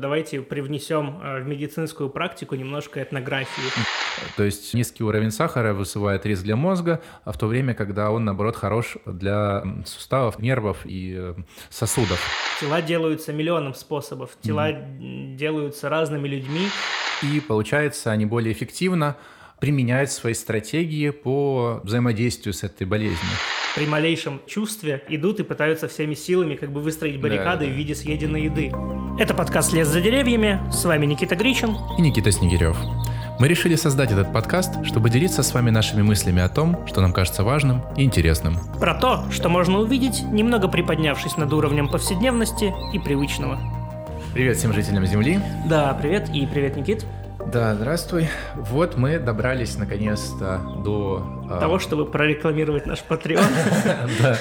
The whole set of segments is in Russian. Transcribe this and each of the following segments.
Давайте привнесем э, в медицинскую практику немножко этнографии. То есть низкий уровень сахара вызывает риск для мозга, а в то время, когда он, наоборот, хорош для суставов, нервов и э, сосудов. Тела делаются миллионом способов, тела mm-hmm. делаются разными людьми. И получается, они более эффективно применяют свои стратегии по взаимодействию с этой болезнью при малейшем чувстве идут и пытаются всеми силами как бы выстроить баррикады да, да. в виде съеденной еды. Это подкаст «Лес за деревьями». С вами Никита Гричин. И Никита Снегирев. Мы решили создать этот подкаст, чтобы делиться с вами нашими мыслями о том, что нам кажется важным и интересным. Про то, что можно увидеть, немного приподнявшись над уровнем повседневности и привычного. Привет всем жителям Земли. Да, привет и привет, Никит. Да, здравствуй. Вот мы добрались наконец-то до... А, Того, чтобы прорекламировать наш Patreon. Да.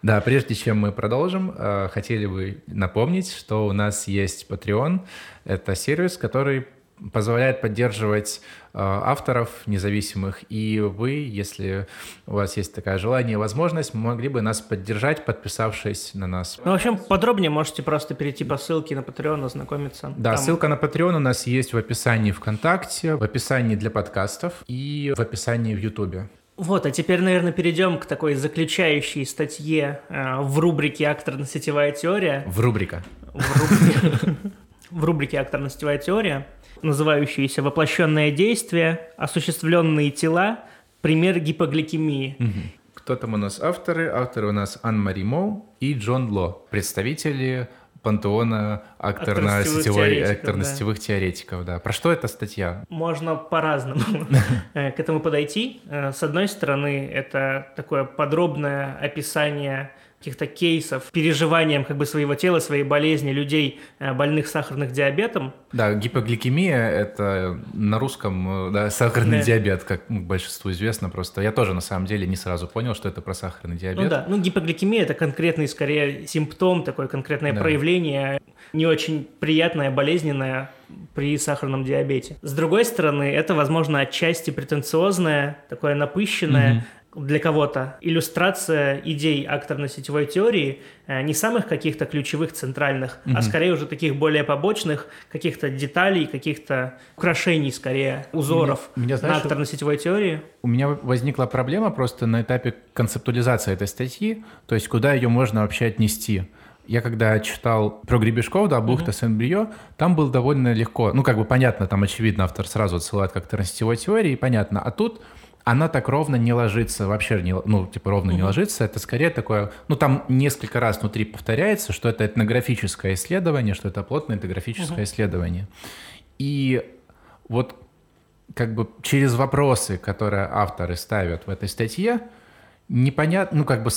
да, прежде чем мы продолжим, а, хотели бы напомнить, что у нас есть Patreon. Это сервис, который позволяет поддерживать э, авторов независимых. И вы, если у вас есть такое желание и возможность, могли бы нас поддержать, подписавшись на нас. Ну, в общем, подробнее можете просто перейти по ссылке на Patreon, ознакомиться. Да, Там... ссылка на Patreon у нас есть в описании ВКонтакте, в описании для подкастов и в описании в Ютубе. Вот, а теперь, наверное, перейдем к такой заключающей статье э, в рубрике «Акторно-сетевая теория». В рубрика. В рубрике «Акторно-сетевая теория» называющиеся «Воплощенное действие», «Осуществленные тела», «Пример гипогликемии». Угу. Кто там у нас авторы? Авторы у нас Ан-Мари Моу и Джон Ло, представители пантеона акторно-сетевых да. теоретиков. Да. Про что эта статья? Можно по-разному э, к этому подойти. Э, с одной стороны, это такое подробное описание каких-то кейсов, переживанием как бы своего тела, своей болезни людей, э, больных сахарным диабетом. Да, гипогликемия – это на русском да, сахарный да. диабет, как ну, большинству известно просто. Я тоже на самом деле не сразу понял, что это про сахарный диабет. Ну да, ну гипогликемия – это конкретный скорее симптом, такое конкретное да. проявление, не очень приятное, болезненное при сахарном диабете. С другой стороны, это, возможно, отчасти претенциозное, такое напыщенное, для кого-то иллюстрация идей акторно-сетевой теории э, не самых каких-то ключевых центральных, mm-hmm. а скорее уже таких более побочных каких-то деталей, каких-то украшений скорее, узоров меня, меня, знаешь, на акторно-сетевой теории. У меня возникла проблема просто на этапе концептуализации этой статьи, то есть куда ее можно вообще отнести. Я когда читал про гребешков, да, бухта mm-hmm. Сен-Брио, там было довольно легко. Ну, как бы понятно, там очевидно автор сразу отсылает как то сетевой теории, понятно. А тут она так ровно не ложится, вообще не, ну, типа ровно угу. не ложится. Это скорее такое, ну, там несколько раз внутри повторяется, что это этнографическое исследование, что это плотное этнографическое угу. исследование. И вот как бы через вопросы, которые авторы ставят в этой статье, непонятно, ну, как бы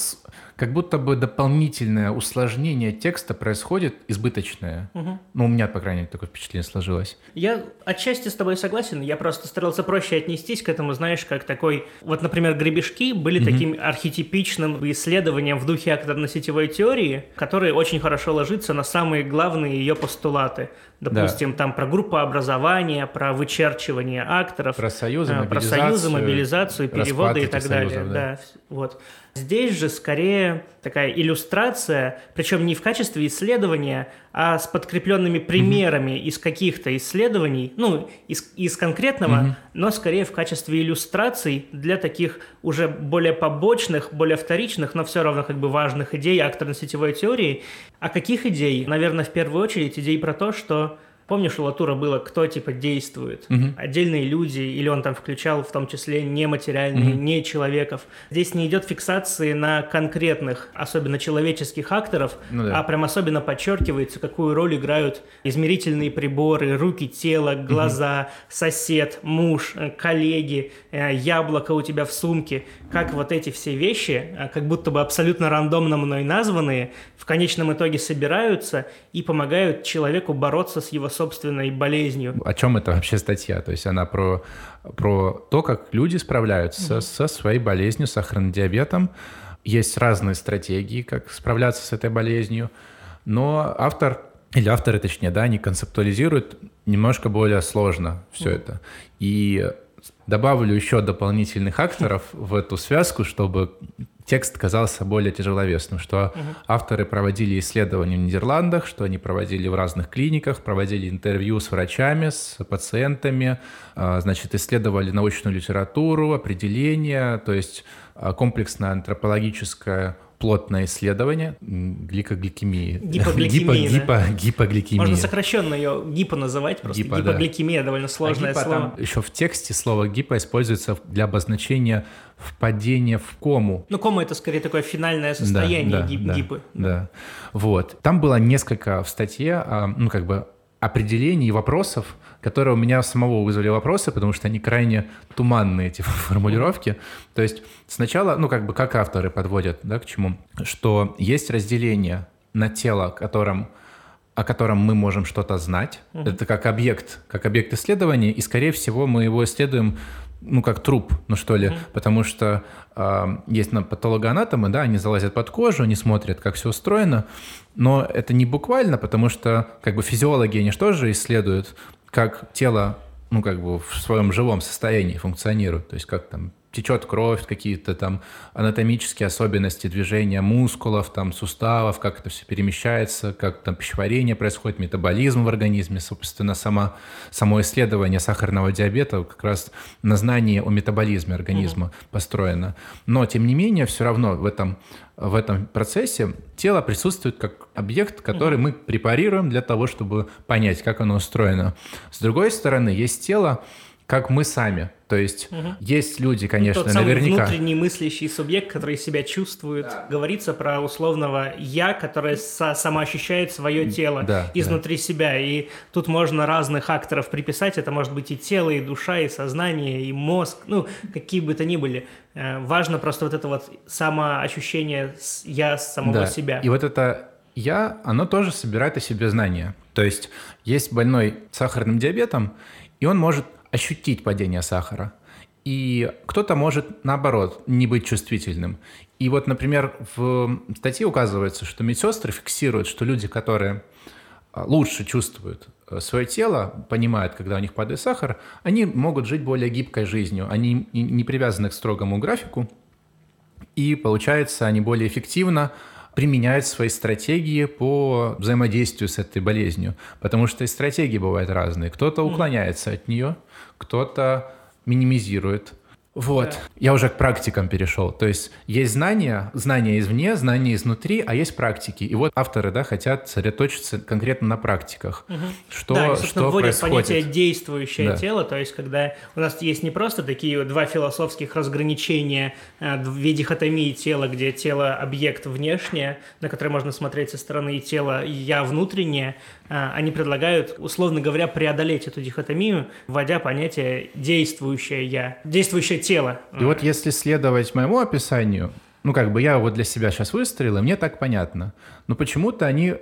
как будто бы дополнительное усложнение текста происходит избыточное. Угу. Ну, у меня, по крайней мере, такое впечатление сложилось. Я отчасти с тобой согласен. Я просто старался проще отнестись к этому, знаешь, как такой... Вот, например, гребешки были угу. таким архетипичным исследованием в духе акторно-сетевой теории, который очень хорошо ложится на самые главные ее постулаты. Допустим, да. там про группообразование, про вычерчивание акторов. Про союзы, мобилизацию. Про союзы, мобилизацию, переводы и так далее. Да. да, вот. Здесь же скорее такая иллюстрация, причем не в качестве исследования, а с подкрепленными примерами mm-hmm. из каких-то исследований, ну, из, из конкретного, mm-hmm. но скорее в качестве иллюстраций для таких уже более побочных, более вторичных, но все равно как бы важных идей акторно-сетевой теории. А каких идей? Наверное, в первую очередь идей про то, что Помнишь, у Латура было, кто типа действует? Угу. Отдельные люди, или он там включал в том числе нематериальные, угу. не человеков. Здесь не идет фиксации на конкретных, особенно человеческих акторов, ну, да. а прям особенно подчеркивается, какую роль играют измерительные приборы, руки, тело, глаза, угу. сосед, муж, э, коллеги, э, яблоко у тебя в сумке. Как вот эти все вещи, э, как будто бы абсолютно рандомно мной названные, в конечном итоге собираются и помогают человеку бороться с его собственной болезнью. О чем это вообще статья? То есть она про, про то, как люди справляются угу. со своей болезнью, сахарным диабетом. Есть разные стратегии, как справляться с этой болезнью, но автор или авторы, точнее, да, они концептуализируют немножко более сложно все mm. это. И добавлю еще дополнительных акторов в эту связку, чтобы текст казался более тяжеловесным, что угу. авторы проводили исследования в Нидерландах, что они проводили в разных клиниках, проводили интервью с врачами, с пациентами, а, значит, исследовали научную литературу, определения, то есть а, комплексное антропологическое плотное исследование гликогликемии. Гипогликемии, Гипо, гипо, гипогликемия. Можно сокращенно ее гипо называть, просто гипо, гипогликемия да. довольно сложное а гипо, слово. Там еще в тексте слово гипо используется для обозначения впадения в кому. Ну, кома это скорее такое финальное состояние да, да, гип, да, гипы. Да, вот. Там было несколько в статье, а, ну, как бы определений, вопросов, которые у меня самого вызвали вопросы, потому что они крайне туманные, эти формулировки. То есть сначала, ну, как бы, как авторы подводят, да, к чему, что есть разделение на тело, которым о котором мы можем что-то знать. Uh-huh. Это как объект, как объект исследования, и, скорее всего, мы его исследуем ну, как труп, ну, что ли, mm-hmm. потому что э, есть на патологоанатомы, да, они залазят под кожу, они смотрят, как все устроено, но это не буквально, потому что, как бы, физиологи, они что же исследуют, как тело, ну, как бы, в своем живом состоянии функционирует, то есть как там течет кровь, какие-то там анатомические особенности движения мускулов, там суставов, как это все перемещается, как там пищеварение происходит, метаболизм в организме, собственно, сама, само исследование сахарного диабета как раз на знании о метаболизме организма угу. построено. Но, тем не менее, все равно в этом, в этом процессе тело присутствует как объект, который угу. мы препарируем для того, чтобы понять, как оно устроено. С другой стороны, есть тело, как мы сами. То есть угу. есть люди, конечно, тот наверняка. Самый внутренний мыслящий субъект, который себя чувствует. Да. Говорится про условного я, которое со самоощущает свое тело да, изнутри да. себя. И тут можно разных акторов приписать. Это может быть и тело, и душа, и сознание, и мозг. Ну, какие бы то ни были. Э, важно просто вот это вот самоощущение я самого да. себя. И вот это я, оно тоже собирает о себе знания. То есть есть больной сахарным диабетом, и он может ощутить падение сахара. И кто-то может, наоборот, не быть чувствительным. И вот, например, в статье указывается, что медсестры фиксируют, что люди, которые а, лучше чувствуют э, свое тело, понимают, когда у них падает сахар, они могут жить более гибкой жизнью. Они не привязаны к строгому графику, и, получается, они более эффективно применяют свои стратегии по взаимодействию с этой болезнью. Потому что и стратегии бывают разные. Кто-то уклоняется от нее, кто-то минимизирует. Вот. Да. Я уже к практикам перешел. То есть есть знания, знания извне, знания изнутри, а есть практики. И вот авторы, да, хотят сосредоточиться конкретно на практиках. Угу. Что, да, и, что вводят происходит. понятие действующее да. тело, то есть когда у нас есть не просто такие два философских разграничения, э, две дихотомии тела, где тело объект внешнее, на которое можно смотреть со стороны, и тело я внутреннее, они предлагают, условно говоря, преодолеть эту дихотомию, вводя понятие «действующее я», «действующее тело». И вот если следовать моему описанию, ну, как бы я вот для себя сейчас выстроил, и мне так понятно. Но почему-то они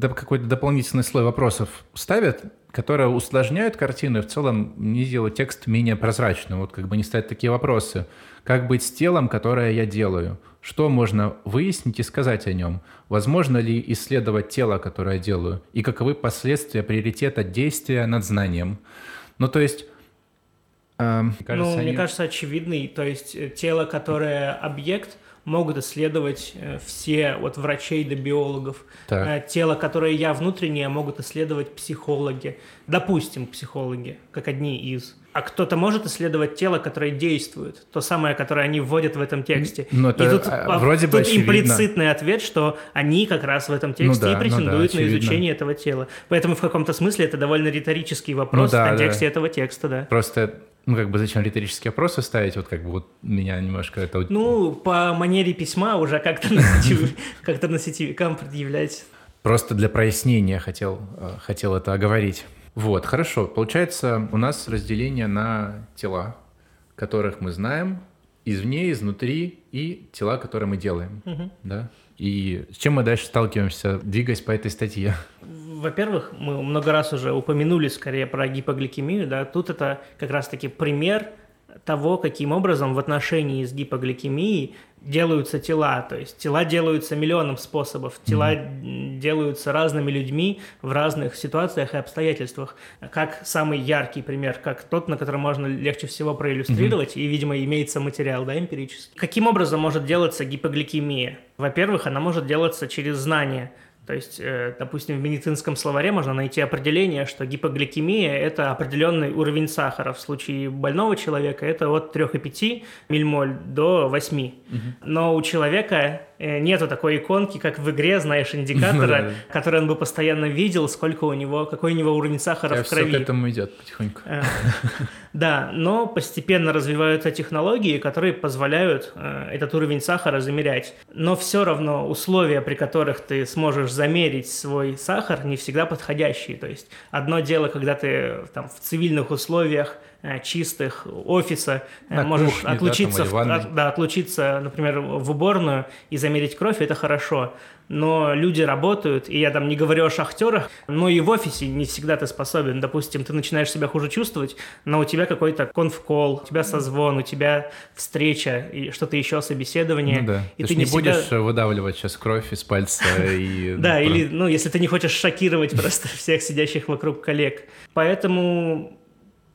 какой-то дополнительный слой вопросов ставят, которые усложняют картину и в целом не делают текст менее прозрачным. Вот как бы не ставят такие вопросы. Как быть с телом, которое я делаю? Что можно выяснить и сказать о нем? Возможно ли исследовать тело, которое я делаю? И каковы последствия приоритета действия над знанием? Ну, то есть... Э, кажется, ну, они... мне кажется, очевидный. То есть э, тело, которое объект, могут исследовать э, все, от врачей до биологов. Так. Э, тело, которое я внутреннее, могут исследовать психологи. Допустим, психологи, как одни из. А кто-то может исследовать тело, которое действует, то самое, которое они вводят в этом тексте. Но ну, это, и тут, а, вроде тут бы имплицитный ответ, что они как раз в этом тексте ну да, и претендуют ну да, на изучение этого тела. Поэтому в каком-то смысле это довольно риторический вопрос ну да, в контексте да. этого текста, да. Просто ну, как бы зачем риторические вопросы ставить? Вот как бы вот меня немножко это... Ну, по манере письма уже как-то на как-то на сетевикам предъявлять. Просто для прояснения хотел, э, хотел это оговорить. Вот, хорошо. Получается, у нас разделение на тела, которых мы знаем, извне, изнутри, и тела, которые мы делаем. Угу. Да? И с чем мы дальше сталкиваемся, двигаясь по этой статье? Во-первых, мы много раз уже упомянули скорее про гипогликемию, да, тут это как раз-таки пример того, каким образом в отношении с гипогликемией делаются тела. То есть тела делаются миллионом способов, тела mm-hmm. делаются разными людьми в разных ситуациях и обстоятельствах. Как самый яркий пример, как тот, на котором можно легче всего проиллюстрировать, mm-hmm. и, видимо, имеется материал, да, эмпирический. Каким образом может делаться гипогликемия? Во-первых, она может делаться через знание – то есть, э, допустим, в медицинском словаре можно найти определение, что гипогликемия – это определенный уровень сахара. В случае больного человека это от 3,5 миллимоль до 8. Угу. Но у человека нету такой иконки, как в игре, знаешь, индикатора, который он бы постоянно видел, сколько у него, какой у него уровень сахара в крови. Все к этому идет потихоньку. Э, да, но постепенно развиваются технологии, которые позволяют э, этот уровень сахара замерять. Но все равно условия, при которых ты сможешь замерить свой сахар, не всегда подходящие. То есть одно дело, когда ты там в цивильных условиях Э, чистых офиса, э, На можешь кухне, отлучиться, да, в, да, отлучиться, например, в уборную и замерить кровь, это хорошо. Но люди работают, и я там не говорю о шахтерах, но и в офисе не всегда ты способен. Допустим, ты начинаешь себя хуже чувствовать, но у тебя какой-то конфкол, у тебя созвон, у тебя встреча и что-то еще, собеседование. Ну да. И ты, ты не, не будешь всегда... выдавливать сейчас кровь из пальца и... Да, или, ну, если ты не хочешь шокировать просто всех сидящих вокруг коллег. Поэтому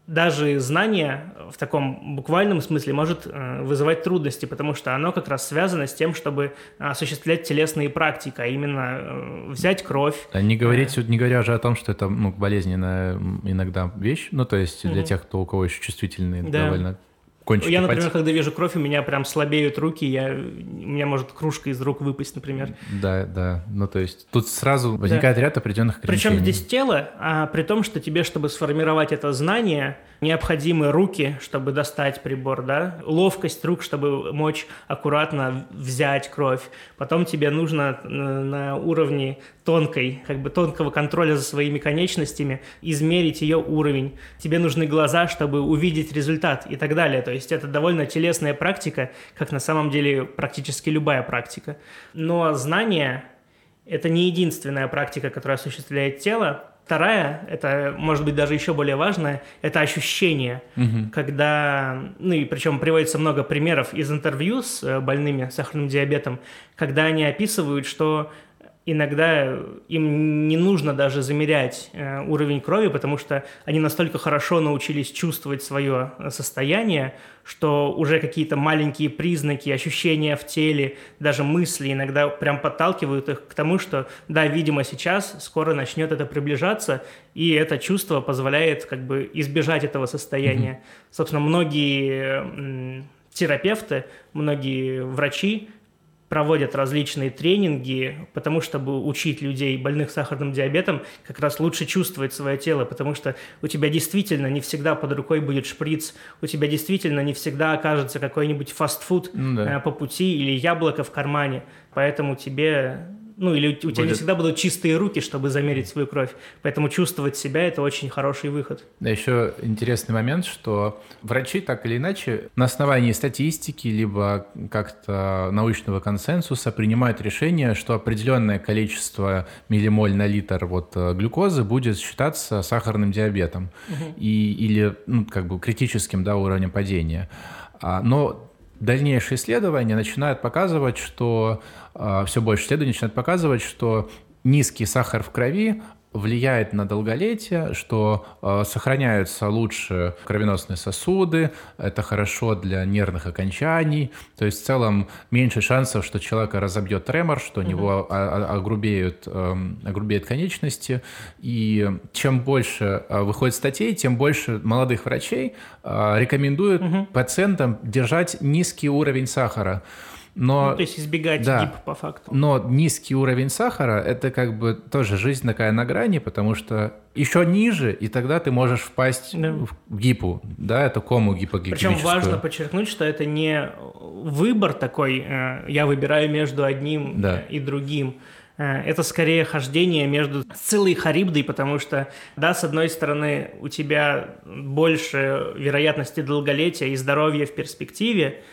даже знание в таком буквальном смысле может э, вызывать трудности, потому что оно как раз связано с тем, чтобы осуществлять телесные практики, а именно э, взять кровь. А не говорить, не говоря же о том, что это ну, болезненная иногда вещь, ну то есть для угу. тех, кто у кого еще чувствительные да. довольно кончики Я, например, пальцев. когда вижу кровь, у меня прям слабеют руки, я, у меня может кружка из рук выпасть, например. Да, да. Ну, то есть тут сразу возникает да. ряд определенных ограничений. Причем здесь тело, а при том, что тебе, чтобы сформировать это знание, необходимы руки, чтобы достать прибор, да, ловкость рук, чтобы мочь аккуратно взять кровь. Потом тебе нужно на уровне тонкой, как бы тонкого контроля за своими конечностями измерить ее уровень. Тебе нужны глаза, чтобы увидеть результат и так далее. То есть это довольно телесная практика, как на самом деле практически любая практика. Но знание – это не единственная практика, которая осуществляет тело. Вторая, это может быть даже еще более важное, это ощущение, угу. когда, ну и причем приводится много примеров из интервью с э, больными сахарным диабетом, когда они описывают, что иногда им не нужно даже замерять э, уровень крови, потому что они настолько хорошо научились чувствовать свое э, состояние, что уже какие-то маленькие признаки, ощущения в теле, даже мысли иногда прям подталкивают их к тому, что да, видимо, сейчас скоро начнет это приближаться, и это чувство позволяет как бы избежать этого состояния. Mm-hmm. Собственно, многие терапевты, многие врачи проводят различные тренинги, потому чтобы учить людей, больных сахарным диабетом, как раз лучше чувствовать свое тело, потому что у тебя действительно не всегда под рукой будет шприц, у тебя действительно не всегда окажется какой-нибудь фастфуд ну, да. Э, по пути или яблоко в кармане, поэтому тебе ну или у, у тебя не всегда будут чистые руки, чтобы замерить свою кровь. Поэтому чувствовать себя – это очень хороший выход. Да, еще интересный момент, что врачи так или иначе на основании статистики либо как-то научного консенсуса принимают решение, что определенное количество миллимоль на литр вот э, глюкозы будет считаться сахарным диабетом угу. и, или ну, как бы критическим да, уровнем падения. А, но дальнейшие исследования начинают показывать, что все больше исследований начинают показывать, что низкий сахар в крови влияет на долголетие, что э, сохраняются лучше кровеносные сосуды, это хорошо для нервных окончаний, то есть в целом меньше шансов, что человека разобьет тремор, что у него огрубеют, э, огрубеют конечности, и чем больше э, выходит статей, тем больше молодых врачей э, рекомендуют пациентам держать низкий уровень сахара. Но, ну, то есть избегать да, дип по факту. Но низкий уровень сахара – это как бы тоже жизнь такая на грани, потому что еще ниже, и тогда ты можешь впасть да. в гипу, да, это кому гипогликемическую. Причем важно подчеркнуть, что это не выбор такой, э, я выбираю между одним да. и другим. Э, это скорее хождение между целой харибдой, потому что, да, с одной стороны, у тебя больше вероятности долголетия и здоровья в перспективе,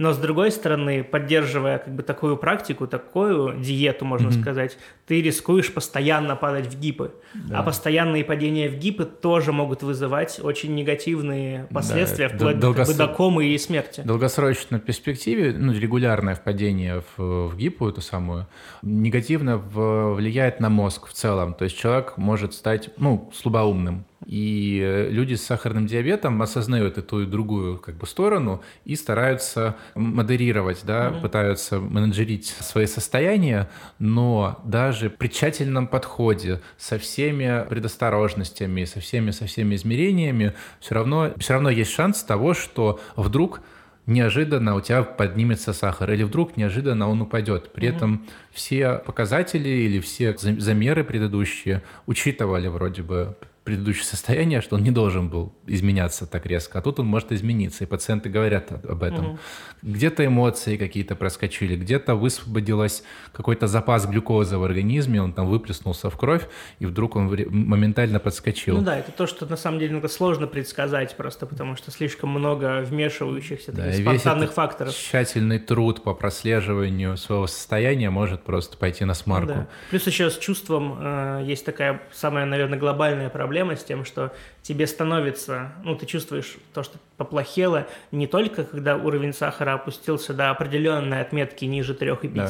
Но с другой стороны, поддерживая как бы такую практику, такую диету, можно mm-hmm. сказать, ты рискуешь постоянно падать в гипы. Да. А постоянные падения в гипы тоже могут вызывать очень негативные последствия, да, вплоть долгос... как бы, до комы и смерти. В долгосрочной перспективе, ну, регулярное впадение в, в гипу, эту самую, негативно влияет на мозг в целом. То есть человек может стать, ну, слабоумным. И э, люди с сахарным диабетом осознают эту и другую как бы сторону и стараются модерировать, да, mm-hmm. пытаются менеджерить свои состояния, но даже при тщательном подходе со всеми предосторожностями, со всеми со всеми измерениями, все равно все равно есть шанс того, что вдруг неожиданно у тебя поднимется сахар, или вдруг неожиданно он упадет. При mm-hmm. этом все показатели или все замеры предыдущие учитывали вроде бы предыдущее состояние, что он не должен был изменяться так резко, а тут он может измениться, и пациенты говорят об этом. Угу. Где-то эмоции какие-то проскочили, где-то высвободилось какой-то запас глюкозы в организме, он там выплеснулся в кровь, и вдруг он моментально подскочил. Ну да, это то, что на самом деле немного сложно предсказать, просто потому что слишком много вмешивающихся да, таких спонтанных факторов. Тщательный труд по прослеживанию своего состояния может просто пойти на смарку. Да. Плюс еще с чувством э, есть такая самая, наверное, глобальная проблема, проблема с тем, что тебе становится, ну, ты чувствуешь то, что поплохело не только, когда уровень сахара опустился до определенной отметки ниже 3,5, да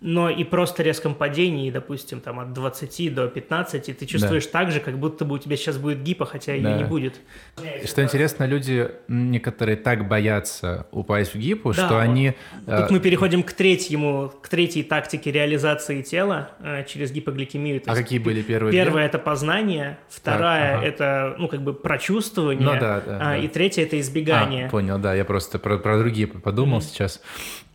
но и просто резком падении, допустим, там от 20 до 15, ты чувствуешь да. так же, как будто бы у тебя сейчас будет гипа, хотя да. ее не будет. И что интересно, люди некоторые так боятся упасть в гипу, да, что вот. они... Тут э... мы переходим к третьему, к третьей тактике реализации тела э, через гипогликемию. То а какие были первые? Первая – это познание, вторая так, ага. – это, ну, как бы прочувствование, ну, да, да, а, да. и третья – это избегание. А, понял, да, я просто про, про другие подумал mm-hmm. сейчас.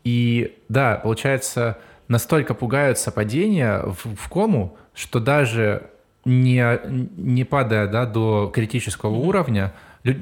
И да, получается настолько пугаются падения в, в кому, что даже не, не падая да, до критического mm-hmm. уровня,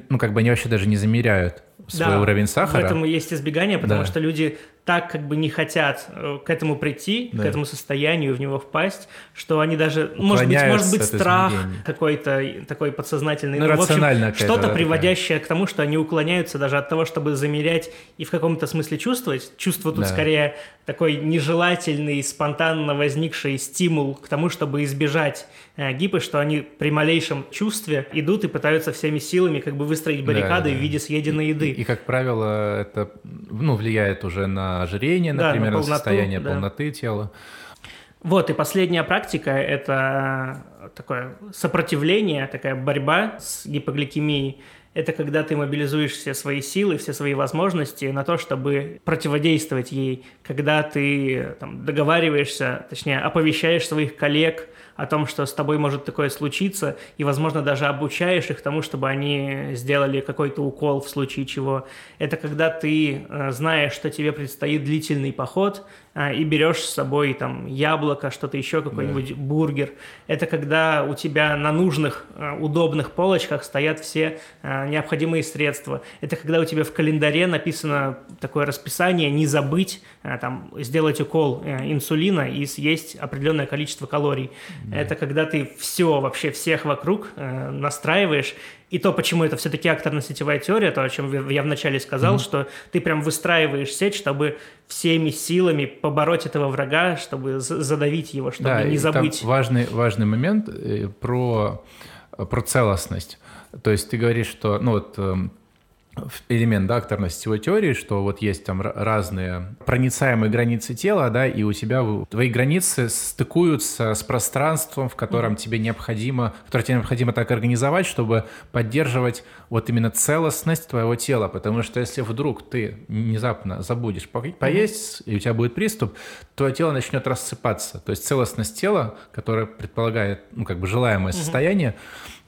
ну, как бы они вообще даже не замеряют свой да, уровень сахара. Поэтому есть избегание, потому да. что люди так как бы не хотят э, к этому прийти, да. к этому состоянию, в него впасть, что они даже, может быть, может быть страх какой-то такой подсознательный, ну, ну в общем, что-то да, приводящее такая. к тому, что они уклоняются даже от того, чтобы замерять и в каком-то смысле чувствовать. Чувство тут да. скорее такой нежелательный, спонтанно возникший стимул к тому, чтобы избежать э, гипы, что они при малейшем чувстве идут и пытаются всеми силами как бы выстроить баррикады да, да. в виде съеденной еды. И, и, как правило, это ну, влияет уже на ожирение, например, да, на, полноту, состояние да. полноты тела. Вот, и последняя практика – это такое сопротивление, такая борьба с гипогликемией. Это когда ты мобилизуешь все свои силы, все свои возможности на то, чтобы противодействовать ей. Когда ты там, договариваешься, точнее, оповещаешь своих коллег – о том, что с тобой может такое случиться, и, возможно, даже обучаешь их тому, чтобы они сделали какой-то укол в случае чего. Это когда ты э, знаешь, что тебе предстоит длительный поход, и берешь с собой там яблоко, что-то еще, какой-нибудь да. бургер. Это когда у тебя на нужных, а, удобных полочках стоят все а, необходимые средства. Это когда у тебя в календаре написано такое расписание, не забыть там, сделать укол э, инсулина и съесть определенное количество калорий. Да. Это когда ты все, вообще всех вокруг э, настраиваешь, и то, почему это все-таки акторно-сетевая теория, то, о чем я вначале сказал, mm-hmm. что ты прям выстраиваешь сеть, чтобы всеми силами побороть этого врага, чтобы задавить его, чтобы да, не забыть. Важный, важный момент э, про, про целостность. То есть ты говоришь, что ну вот эм, элемент да, акторно-сетевой теории, что вот есть там разные проницаемые границы тела, да, и у тебя твои границы стыкуются с пространством, в котором mm-hmm. тебе необходимо, которое тебе необходимо так организовать, чтобы поддерживать вот именно целостность твоего тела, потому что если вдруг ты внезапно забудешь по- поесть, mm-hmm. и у тебя будет приступ, твое тело начнет рассыпаться, то есть целостность тела, которая предполагает, ну, как бы желаемое mm-hmm. состояние,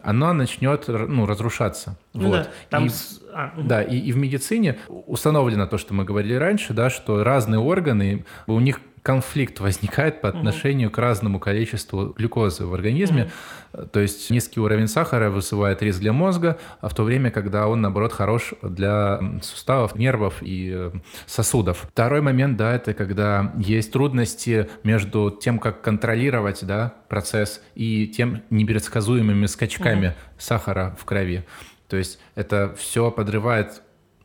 оно начнет ну, разрушаться. Ну, вот. да, там... и, а, да и, и в медицине установлено то, что мы говорили раньше, да, что разные органы, у них конфликт возникает по отношению угу. к разному количеству глюкозы в организме. Угу. То есть низкий уровень сахара вызывает риск для мозга, а в то время, когда он, наоборот, хорош для суставов, нервов и э, сосудов. Второй момент, да, это когда есть трудности между тем, как контролировать да, процесс и тем непредсказуемыми скачками угу. сахара в крови. То есть это все подрывает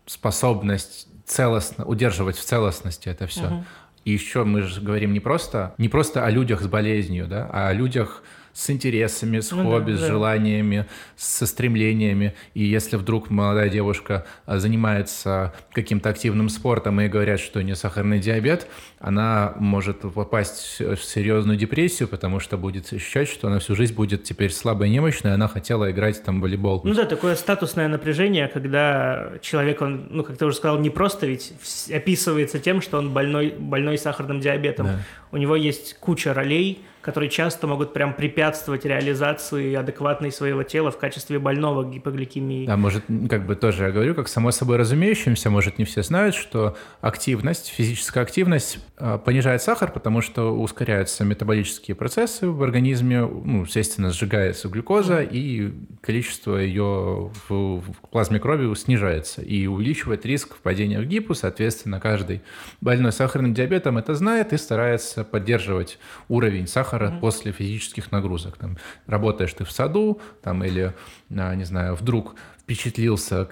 способность целостно удерживать в целостности это все. Угу. И еще мы же говорим не просто, не просто о людях с болезнью, да, а о людях с интересами, с ну, хобби, да, с да. желаниями, со стремлениями. И если вдруг молодая девушка а, занимается каким-то активным спортом и говорят, что у нее сахарный диабет, она может попасть в серьезную депрессию, потому что будет ощущать, что она всю жизнь будет теперь слабой и немощной, она хотела играть там в волейбол. Ну да, такое статусное напряжение, когда человек, он, ну как ты уже сказал, не просто ведь описывается тем, что он больной, больной сахарным диабетом. Да. У него есть куча ролей, которые часто могут прям препятствовать реализации адекватной своего тела в качестве больного гипогликемии. Да, может, как бы тоже я говорю, как само собой разумеющимся, может, не все знают, что активность, физическая активность э, понижает сахар, потому что ускоряются метаболические процессы в организме, ну, естественно, сжигается глюкоза, и количество ее в, в плазме крови снижается, и увеличивает риск впадения в гипу, соответственно, каждый больной сахарным диабетом это знает и старается поддерживать уровень сахара сахара mm-hmm. после физических нагрузок. Там, работаешь ты в саду, там, или, а, не знаю, вдруг впечатлился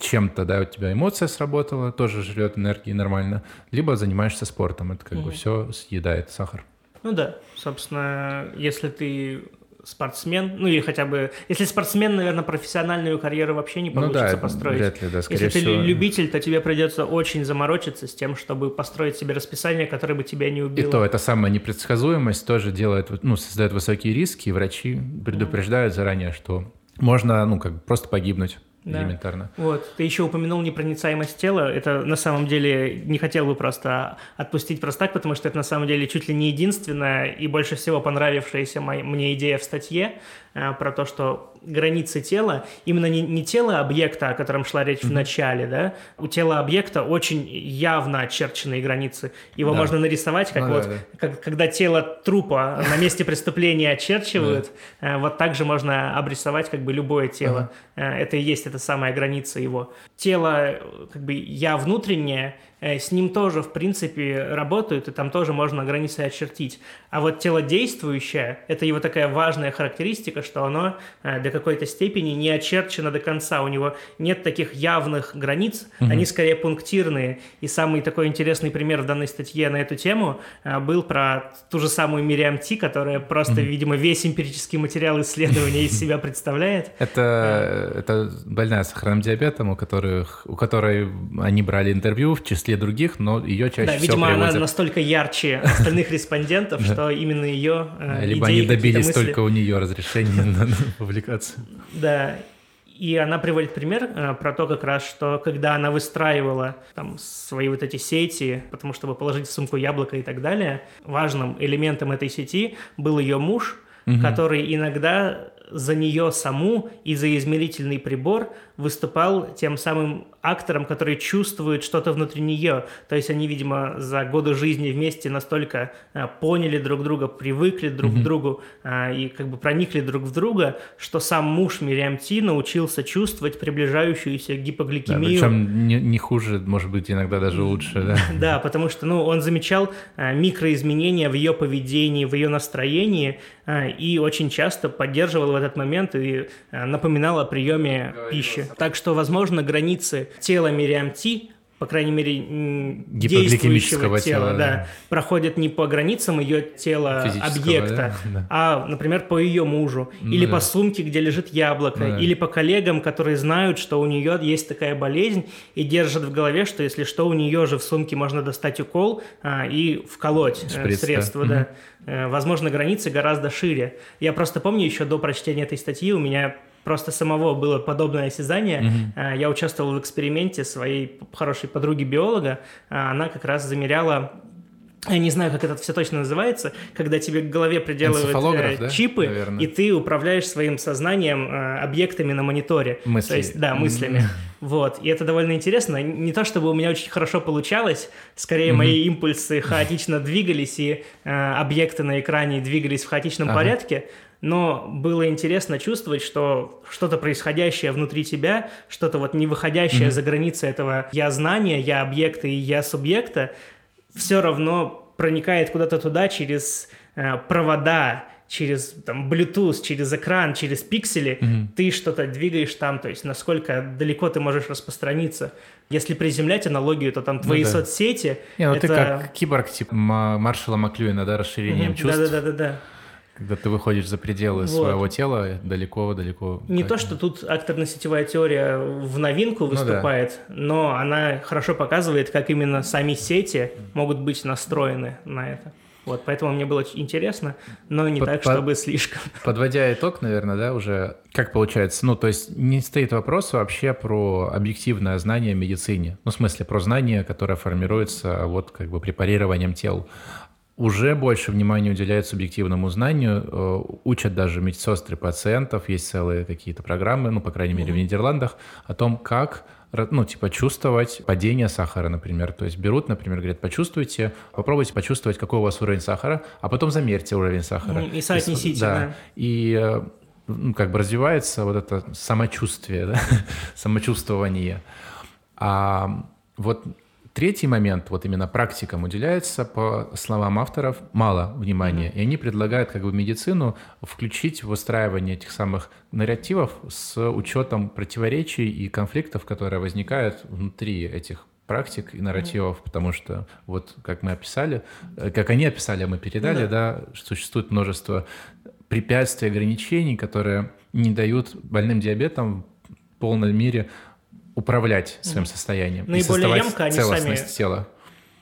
чем-то, да, у тебя эмоция сработала, тоже жрет энергии нормально, либо занимаешься спортом, это как mm-hmm. бы все съедает сахар. Ну да, собственно, если ты спортсмен, ну или хотя бы, если спортсмен, наверное, профессиональную карьеру вообще не получится ну, да, построить. Вряд ли, да, если всего. ты любитель, то тебе придется очень заморочиться с тем, чтобы построить себе расписание, которое бы тебя не убило. И то, эта самая непредсказуемость тоже делает, ну, создает высокие риски, и врачи предупреждают заранее, что можно, ну, как бы просто погибнуть да. элементарно. Вот. Ты еще упомянул непроницаемость тела. Это на самом деле не хотел бы просто отпустить просто так, потому что это на самом деле чуть ли не единственная и больше всего понравившаяся мне идея в статье э, про то, что границы тела, именно не, не тело объекта, о котором шла речь mm-hmm. в начале, да, у тела объекта очень явно очерченные границы. Его да. можно нарисовать, как ну, вот, да, да. Как, когда тело трупа на месте преступления очерчивают, э, вот так же можно обрисовать как бы любое тело. Э, это и есть эта самая граница его. Тело, как бы я внутреннее, Э, с ним тоже, в принципе, работают, и там тоже можно границы очертить. А вот тело действующее – это его такая важная характеристика, что оно до какой-то степени не очерчено до конца. У него нет таких явных границ, угу. они скорее пунктирные. И самый такой интересный пример в данной статье на эту тему э, был про ту же самую Мириам Ти, которая просто, угу. видимо, весь эмпирический материал исследования из себя представляет. Это, это больная сахарным диабетом, у, которых, у которой они брали интервью в числе других, но ее чаще да, всего видимо, приводят. она настолько ярче остальных респондентов, что именно ее э, Либо они добились только у нее разрешения на публикацию. Да, и она приводит пример э, про то как раз, что когда она выстраивала там свои вот эти сети, потому чтобы положить в сумку яблоко и так далее, важным элементом этой сети был ее муж, угу. который иногда за нее саму и за измерительный прибор выступал тем самым актором, который чувствует что-то внутри нее. То есть они, видимо, за годы жизни вместе настолько а, поняли друг друга, привыкли друг mm-hmm. к другу а, и как бы проникли друг в друга, что сам муж Мириам Ти научился чувствовать приближающуюся гипогликемию. Да, причем не, не хуже, может быть, иногда даже лучше. Да, да потому что ну, он замечал а, микроизменения в ее поведении, в ее настроении а, и очень часто поддерживал в этот момент и а, напоминал о приеме пищи. Так что, возможно, границы тела Мириам Ти по крайней мере, действующего тела, тела да, проходят не по границам ее тела объекта, да? а, например, по ее мужу, ну, или да. по сумке, где лежит яблоко, да. или по коллегам, которые знают, что у нее есть такая болезнь, и держат в голове, что если что, у нее же в сумке можно достать укол а, и вколоть э, Шприц, средства, да. да. Возможно, границы гораздо шире. Я просто помню еще до прочтения этой статьи у меня просто самого было подобное осязание. Mm-hmm. Я участвовал в эксперименте своей хорошей подруги биолога. А, она как раз замеряла я не знаю, как это все точно называется, когда тебе к голове приделывают э, да? чипы, Наверное. и ты управляешь своим сознанием э, объектами на мониторе. Мысли. То есть, да, мыслями. Mm-hmm. Вот. И это довольно интересно. Не то чтобы у меня очень хорошо получалось, скорее mm-hmm. мои импульсы хаотично двигались, и э, объекты на экране двигались в хаотичном ага. порядке но было интересно чувствовать, что что-то происходящее внутри тебя, что-то вот не выходящее mm-hmm. за границы этого я знания, я объекта и я субъекта, все равно проникает куда-то туда через э, провода через там Bluetooth, через экран, через пиксели, Мгм. ты что-то двигаешь там, то есть насколько далеко ты можешь распространиться. Если приземлять аналогию, то там твои да. соцсети... Не, ну ты это- как киборг типа Ма- Маршала Маклюина, да, расширением Мгм, чувств, Да-да-да-да. Когда ты выходишь за пределы Вот. своего тела далеко-далеко. Не Так, то, что тут акторно-сетевая теория в новинку Ну да. выступает, но она хорошо показывает, как именно сами сети могут быть настроены на это. Вот, поэтому мне было интересно, но не Под- так, под- чтобы слишком. Подводя итог, наверное, да, уже как получается, ну, то есть не стоит вопрос вообще про объективное знание в медицине, ну, в смысле, про знание, которое формируется вот как бы препарированием тел. Уже больше внимания уделяют субъективному знанию, э, учат даже медсестры пациентов, есть целые какие-то программы, ну, по крайней мере, в Нидерландах, о том, как ну, типа, чувствовать падение сахара, например. То есть берут, например, говорят, почувствуйте, попробуйте почувствовать, какой у вас уровень сахара, а потом замерьте уровень сахара. Мгм, и соотнесите, да. да. И э, ну, как бы развивается вот это самочувствие, да? самочувствование. А вот третий момент, вот именно практикам уделяется, по словам авторов, мало внимания. И они предлагают как бы медицину включить в выстраивание этих самых нарративов с учетом противоречий и конфликтов, которые возникают внутри этих практик и нарративов, потому что вот как мы описали, э, как они описали, а мы передали, Ну да, существует множество препятствий, ограничений, которые не дают больным диабетом в полной мере управлять своим состоянием и Наиболее создавать емко они целостность сами- тела.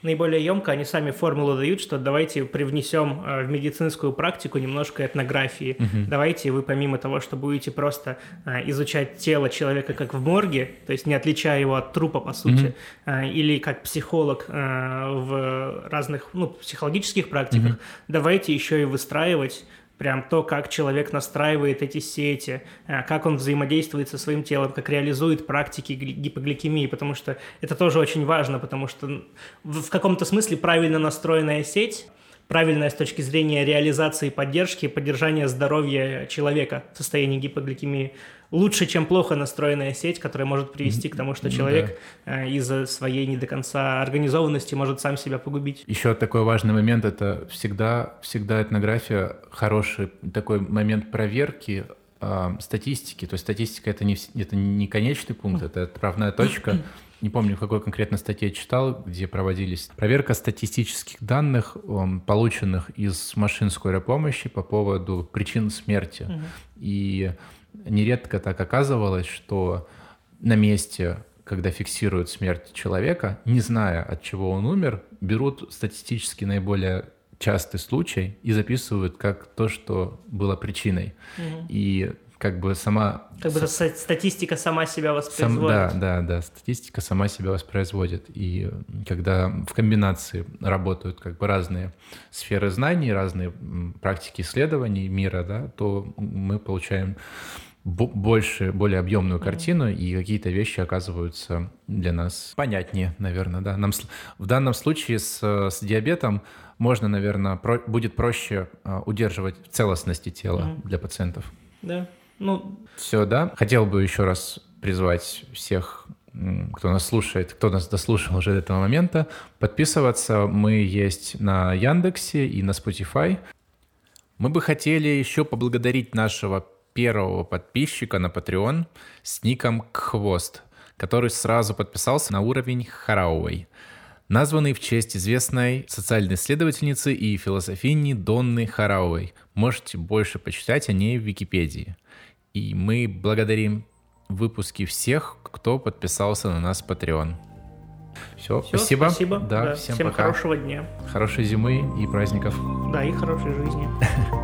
Наиболее емко они сами формулу дают, что давайте привнесем э, в медицинскую практику немножко этнографии. Давайте вы помимо того, что будете просто э, изучать тело человека как в морге, то есть не отличая его от трупа по сути, э, или как психолог в разных ну, психологических практиках, давайте еще и выстраивать прям то, как человек настраивает эти сети, э, как он взаимодействует со своим телом, как реализует практики гли- гипогликемии, потому что это тоже очень важно, потому что в каком-то смысле правильно настроенная сеть, правильная с точки зрения реализации поддержки и поддержания здоровья человека в состоянии гипогликемии, лучше, чем плохо настроенная сеть, которая может привести к тому, что человек э, из-за своей не до конца организованности может сам себя погубить. Еще такой важный момент – это всегда, всегда этнография хороший такой момент проверки а, статистики. То есть статистика это не, это не конечный пункт, это отправная точка. Не помню, в какой конкретно статье читал, где проводились проверка статистических данных, ом, полученных из машин скорой помощи по поводу причин смерти. И нередко так оказывалось, что на месте, когда фиксируют смерть человека, не зная, от чего он умер, берут статистически наиболее частый случай и записывают как то, что было причиной. И как бы сама... Как бы ста- статистика сама себя сам- воспроизводит. да, да, да, статистика сама себя воспроизводит. И когда в комбинации работают как бы разные сферы знаний, разные практики исследований мира, да, то мы получаем бо- больше, более объемную картину, и какие-то вещи оказываются для нас понятнее, наверное, да. Нам с- в данном случае с, с диабетом можно, наверное, про- будет проще а, удерживать целостности тела для пациентов. Да. Ну, Все, да. Хотел бы еще раз призвать всех, кто нас слушает, кто нас дослушал уже до этого момента, подписываться. Мы есть на Яндексе и на Spotify. Мы бы хотели еще поблагодарить нашего первого подписчика на Patreon с ником Хвост, который сразу подписался на уровень Харауэй, названный в честь известной социальной исследовательницы и философини Донны Харауэй. Можете больше почитать о ней в Википедии. И мы благодарим выпуски всех, кто подписался на нас в Patreon. Все, всё, спасибо. Спасибо. Да, Да, всем, всем пока. хорошего дня. Хорошей зимы и праздников. Да, и хорошей жизни.